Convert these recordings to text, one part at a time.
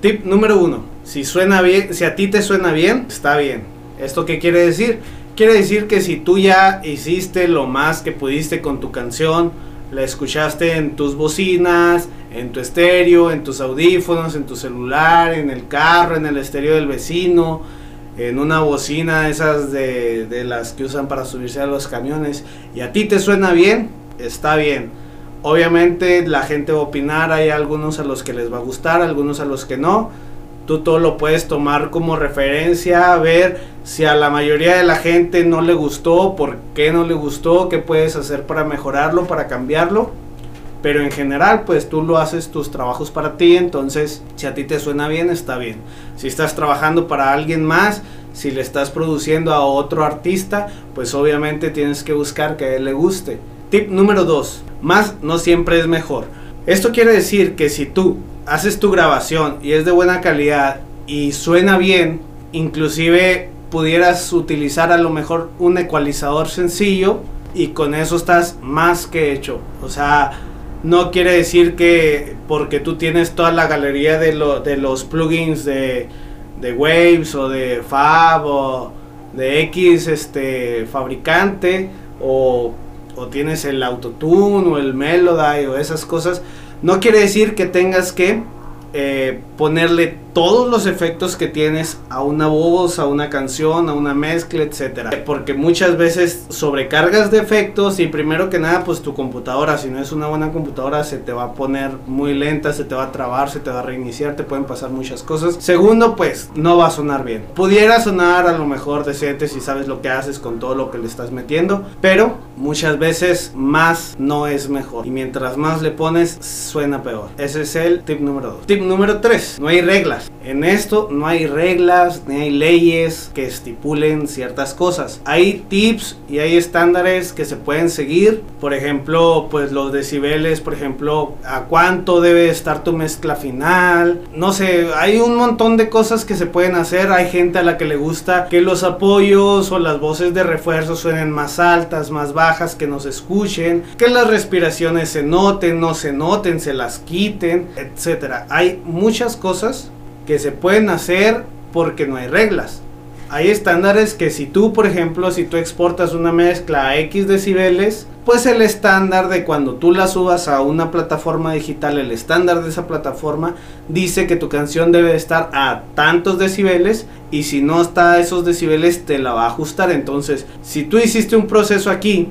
Tip número uno. Si suena bien, si a ti te suena bien, está bien. ¿Esto qué quiere decir? Quiere decir que si tú ya hiciste lo más que pudiste con tu canción, la escuchaste en tus bocinas, en tu estéreo, en tus audífonos, en tu celular, en el carro, en el estéreo del vecino, en una bocina esas de, de las que usan para subirse a los camiones, y a ti te suena bien, está bien. Obviamente la gente va a opinar, hay algunos a los que les va a gustar, algunos a los que no. Tú todo lo puedes tomar como referencia, ver si a la mayoría de la gente no le gustó, por qué no le gustó, qué puedes hacer para mejorarlo, para cambiarlo. Pero en general, pues tú lo haces tus trabajos para ti, entonces si a ti te suena bien, está bien. Si estás trabajando para alguien más, si le estás produciendo a otro artista, pues obviamente tienes que buscar que a él le guste. Tip número 2. Más no siempre es mejor. Esto quiere decir que si tú haces tu grabación y es de buena calidad y suena bien, inclusive pudieras utilizar a lo mejor un ecualizador sencillo y con eso estás más que hecho. O sea, no quiere decir que porque tú tienes toda la galería de, los plugins de, de Waves o de Fab o de X este, fabricante o o tienes el autotune o el melody o esas cosas, no quiere decir que tengas que eh, ponerle todos los efectos que tienes a una voz, a una canción, a una mezcla, etcétera. Porque muchas veces sobrecargas de efectos y primero que nada, pues tu computadora, si no es una buena computadora, se te va a poner muy lenta, se te va a trabar, se te va a reiniciar, te pueden pasar muchas cosas. Segundo, pues no va a sonar bien. Pudiera sonar a lo mejor decente si sabes lo que haces con todo lo que le estás metiendo, pero muchas veces más no es mejor. Y mientras más le pones, suena peor. Ese es el tip número 2. Tip número 3, no hay reglas. En esto no hay reglas ni hay leyes que estipulen ciertas cosas. Hay tips y hay estándares que se pueden seguir. Por ejemplo, pues los decibeles, por ejemplo, a cuánto debe estar tu mezcla final. No sé, hay un montón de cosas que se pueden hacer. Hay gente a la que le gusta que los apoyos o las voces de refuerzo suenen más altas, más bajas, que nos escuchen, que las respiraciones se noten, no se noten, se las quiten, etcétera. Hay muchas cosas que se pueden hacer porque no hay reglas. Hay estándares que si tú, por ejemplo, si tú exportas una mezcla a X decibeles, pues el estándar de cuando tú la subas a una plataforma digital, el estándar de esa plataforma dice que tu canción debe estar a tantos decibeles y si no está a esos decibeles te la va a ajustar. Entonces, si tú hiciste un proceso aquí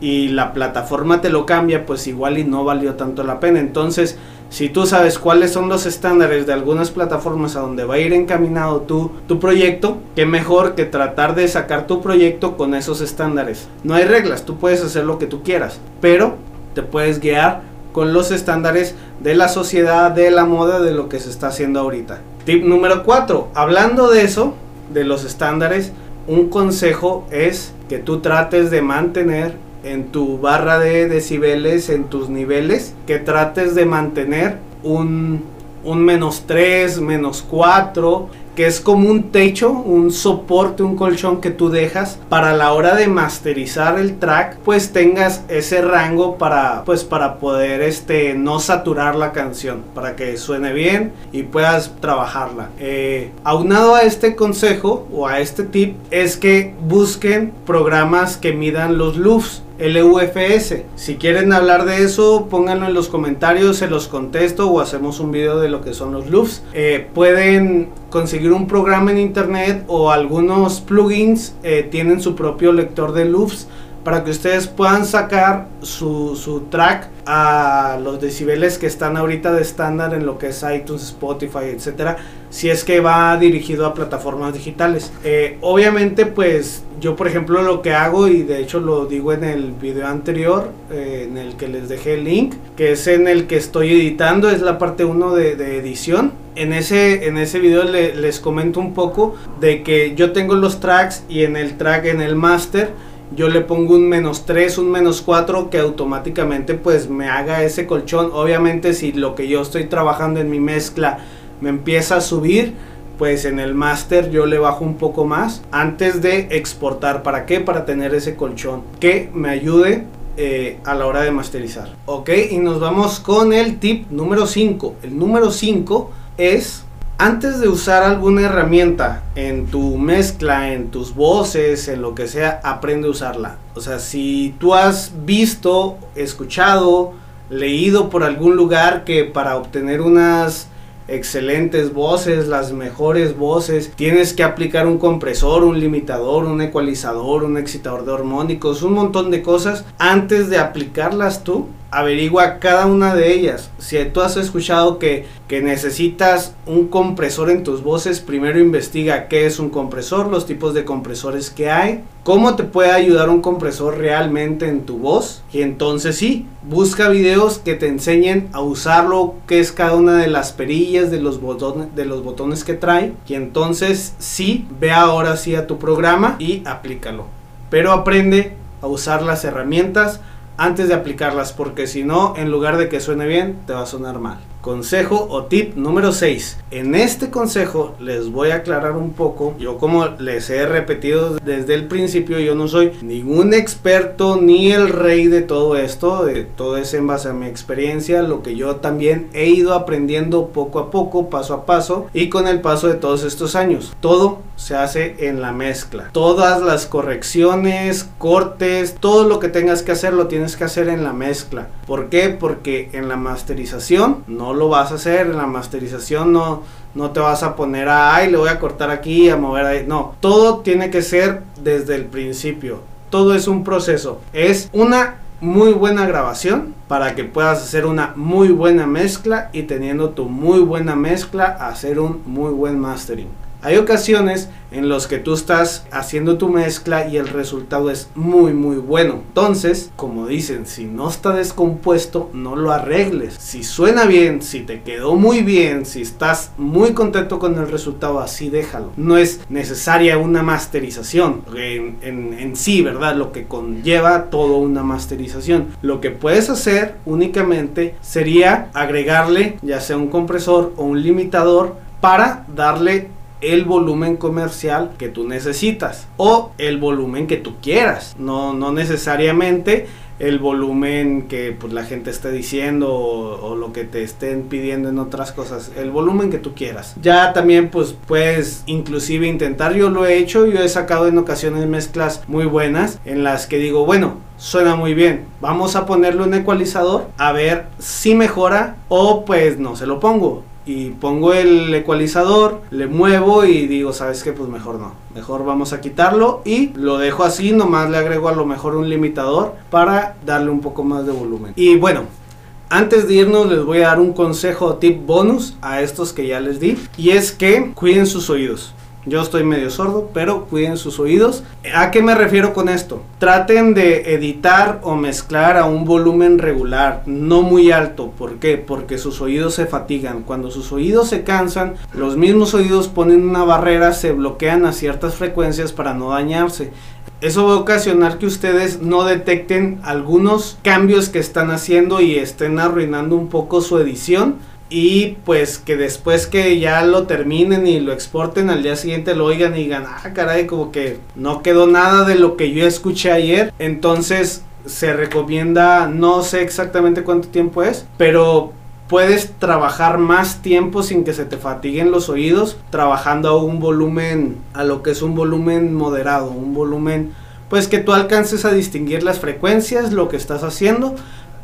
y la plataforma te lo cambia, pues igual y no valió tanto la pena. Entonces, si tú sabes cuáles son los estándares de algunas plataformas a donde va a ir encaminado tu, tu proyecto, qué mejor que tratar de sacar tu proyecto con esos estándares. No hay reglas, tú puedes hacer lo que tú quieras, pero te puedes guiar con los estándares de la sociedad, de la moda, de lo que se está haciendo ahorita. Tip número 4. Hablando de eso, de los estándares, un consejo es que tú trates de mantener en tu barra de decibeles, en tus niveles, que trates de mantener un, un menos 3, menos 4, que es como un techo, un soporte, un colchón que tú dejas para la hora de masterizar el track, pues tengas ese rango para pues para poder este no saturar la canción, para que suene bien y puedas trabajarla. Eh, aunado a este consejo o a este tip es que busquen programas que midan los loops LUFS. Si quieren hablar de eso, pónganlo en los comentarios, se los contesto o hacemos un video de lo que son los loops. Eh, pueden conseguir un programa en internet o algunos plugins eh, tienen su propio lector de loops para que ustedes puedan sacar su, su, track a los decibeles que están ahorita de estándar en lo que es iTunes, Spotify, etcétera, si es que va dirigido a plataformas digitales. Eh, obviamente, pues yo, por ejemplo, lo que hago, y de hecho lo digo en el video anterior, eh, en el que les dejé el link, que es en el que estoy editando, es la parte 1 de, de, edición. En ese, en ese video les comento un poco de que yo tengo los tracks y en el track, en el master, yo le pongo un menos 3, un menos 4 que automáticamente pues me haga ese colchón. Obviamente si lo que yo estoy trabajando en mi mezcla me empieza a subir, pues en el master yo le bajo un poco más antes de exportar. ¿Para qué? Para tener ese colchón que me ayude eh, a la hora de masterizar. Ok, y nos vamos con el tip número 5. El número 5 es Antes de usar alguna herramienta en tu mezcla, en tus voces, en lo que sea, aprende a usarla. O sea, si tú has visto, escuchado, leído por algún lugar que para obtener unas excelentes voces, las mejores voces. Tienes que aplicar un compresor, un limitador, un ecualizador, un excitador de armónicos, un montón de cosas antes de aplicarlas tú averigua cada una de ellas. Si tú has escuchado que, que, necesitas un compresor en tus voces, primero investiga qué es un compresor, los tipos de compresores que hay, cómo te puede ayudar un compresor realmente en tu voz. Y entonces sí, busca videos que te enseñen a usarlo, qué es cada una de las perillas, de los botones, de los botones que trae. Y entonces sí, ve ahora sí a tu programa y aplícalo. Pero aprende a usar las herramientas antes de aplicarlas, porque si no, en lugar de que suene bien, te va a sonar mal. Consejo o tip número 6. En este consejo les voy a aclarar un poco. Yo como les he repetido desde el principio, yo no soy ningún experto ni el rey de todo esto. De todo es en base a mi experiencia, lo que yo también he ido aprendiendo poco a poco, paso a paso y con el paso de todos estos años. Todo se hace en la mezcla. Todas las correcciones, cortes, todo lo que tengas que hacer lo tienes que hacer en la mezcla. ¿Por qué? Porque en la masterización no lo vas a hacer, en la masterización no, no te vas a poner a, ay, le voy a cortar aquí, a mover ahí. No, todo tiene que ser desde el principio. Todo es un proceso. Es una muy buena grabación para que puedas hacer una muy buena mezcla y teniendo tu muy buena mezcla hacer un muy buen mastering. Hay ocasiones en los que tú estás haciendo tu mezcla y el resultado es muy muy bueno. Entonces, como dicen, si no está descompuesto, no lo arregles. Si suena bien, si te quedó muy bien, si estás muy contento con el resultado, así déjalo. No es necesaria una masterización en, sí, ¿verdad? Lo que conlleva todo una masterización. Lo que puedes hacer únicamente sería agregarle ya sea un compresor o un limitador para darle el volumen comercial que tú necesitas o el volumen que tú quieras. No, no necesariamente el volumen que pues, la gente esté diciendo o, lo que te estén pidiendo en otras cosas, el volumen que tú quieras. Ya también pues puedes inclusive intentar, yo lo he hecho, yo he sacado en ocasiones mezclas muy buenas en las que digo, bueno, suena muy bien, vamos a ponerle un ecualizador a ver si mejora o pues no se lo pongo y pongo el ecualizador, le muevo y digo, ¿sabes qué? Pues mejor no. Mejor vamos a quitarlo y lo dejo así, nomás le agrego a lo mejor un limitador para darle un poco más de volumen. Y bueno, antes de irnos les voy a dar un consejo tip bonus a estos que ya les di y es que cuiden sus oídos. Yo estoy medio sordo, pero cuiden sus oídos. ¿A qué me refiero con esto? Traten de editar o mezclar a un volumen regular, no muy alto. ¿Por qué? Porque sus oídos se fatigan. Cuando sus oídos se cansan, los mismos oídos ponen una barrera, se bloquean a ciertas frecuencias para no dañarse. Eso va a ocasionar que ustedes no detecten algunos cambios que están haciendo y estén arruinando un poco su edición y pues que después que ya lo terminen y lo exporten al día siguiente lo oigan y digan, ah, caray, como que no quedó nada de lo que yo escuché ayer. Entonces se recomienda, no sé exactamente cuánto tiempo es, pero puedes trabajar más tiempo sin que se te fatiguen los oídos, trabajando a un volumen, a lo que es un volumen moderado, un volumen pues que tú alcances a distinguir las frecuencias, lo que estás haciendo,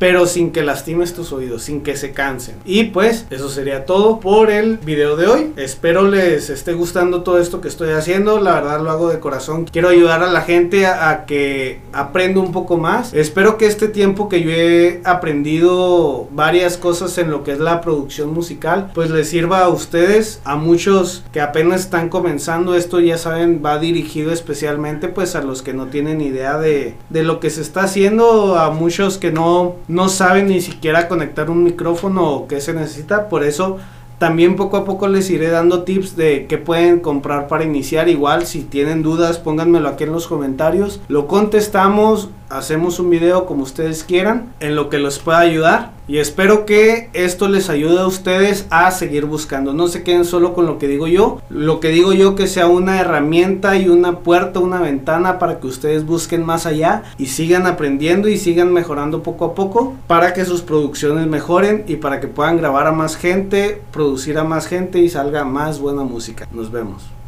pero sin que lastimes tus oídos, sin que se cansen. Y pues eso sería todo por el video de hoy. Espero les esté gustando todo esto que estoy haciendo. La verdad lo hago de corazón. Quiero ayudar a la gente a, que aprenda un poco más. Espero que este tiempo que yo he aprendido varias cosas en lo que es la producción musical, pues les sirva a ustedes, a muchos que apenas están comenzando. Esto ya saben, va dirigido especialmente pues a los que no tienen idea de, de lo que se está haciendo, a muchos que no no saben ni siquiera conectar un micrófono o qué se necesita, por eso también poco a poco les iré dando tips de qué pueden comprar para iniciar. Igual si tienen dudas pónganmelo aquí en los comentarios. Lo contestamos hacemos un video como ustedes quieran, en lo que los pueda ayudar. Y espero que esto les ayude a ustedes a seguir buscando. No se queden solo con lo que digo yo. Lo que digo yo que sea una herramienta y una puerta, una ventana para que ustedes busquen más allá y sigan aprendiendo y sigan mejorando poco a poco para que sus producciones mejoren y para que puedan grabar a más gente, producir a más gente y salga más buena música. Nos vemos.